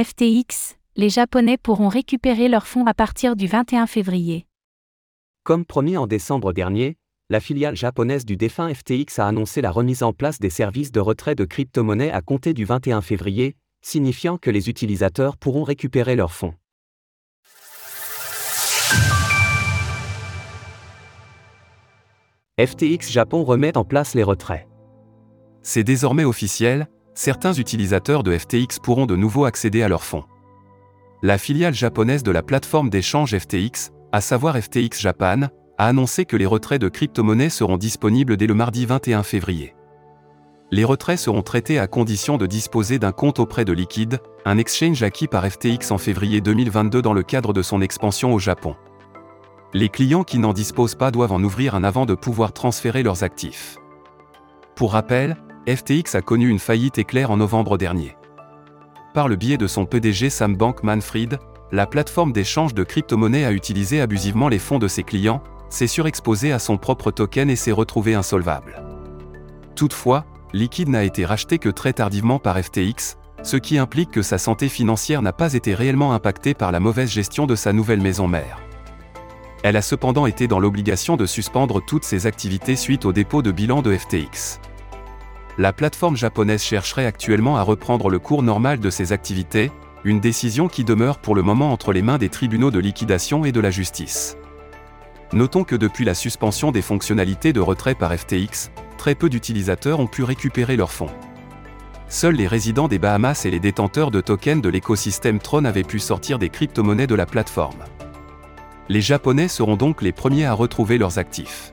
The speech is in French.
FTX, les Japonais pourront récupérer leurs fonds à partir du 21 février. Comme promis en décembre dernier, la filiale japonaise du défunt FTX a annoncé la remise en place des services de retrait de crypto-monnaies à compter du 21 février, signifiant que les utilisateurs pourront récupérer leurs fonds. FTX Japon remet en place les retraits. C'est désormais officiel, certains utilisateurs de FTX pourront de nouveau accéder à leurs fonds. La filiale japonaise de la plateforme d'échange FTX, à savoir FTX Japan, a annoncé que les retraits de crypto-monnaies seront disponibles dès le mardi 21 février. Les retraits seront traités à condition de disposer d'un compte auprès de Liquid, un exchange acquis par FTX en février 2022 dans le cadre de son expansion au Japon. Les clients qui n'en disposent pas doivent en ouvrir un avant de pouvoir transférer leurs actifs. Pour rappel, FTX a connu une faillite éclair en novembre dernier. Par le biais de son PDG Sam Bankman-Fried, la plateforme d'échange de crypto-monnaies a utilisé abusivement les fonds de ses clients, s'est surexposé à son propre token et s'est retrouvé insolvable. Toutefois, Liquid n'a été racheté que très tardivement par FTX, ce qui implique que sa santé financière n'a pas été réellement impactée par la mauvaise gestion de sa nouvelle maison mère. Elle a cependant été dans l'obligation de suspendre toutes ses activités suite au dépôt de bilan de FTX. La plateforme japonaise chercherait actuellement à reprendre le cours normal de ses activités, une décision qui demeure pour le moment entre les mains des tribunaux de liquidation et de la justice. Notons que depuis la suspension des fonctionnalités de retrait par FTX, très peu d'utilisateurs ont pu récupérer leurs fonds. Seuls les résidents des Bahamas et les détenteurs de tokens de l'écosystème Tron avaient pu sortir des crypto-monnaies de la plateforme. Les Japonais seront donc les premiers à retrouver leurs actifs.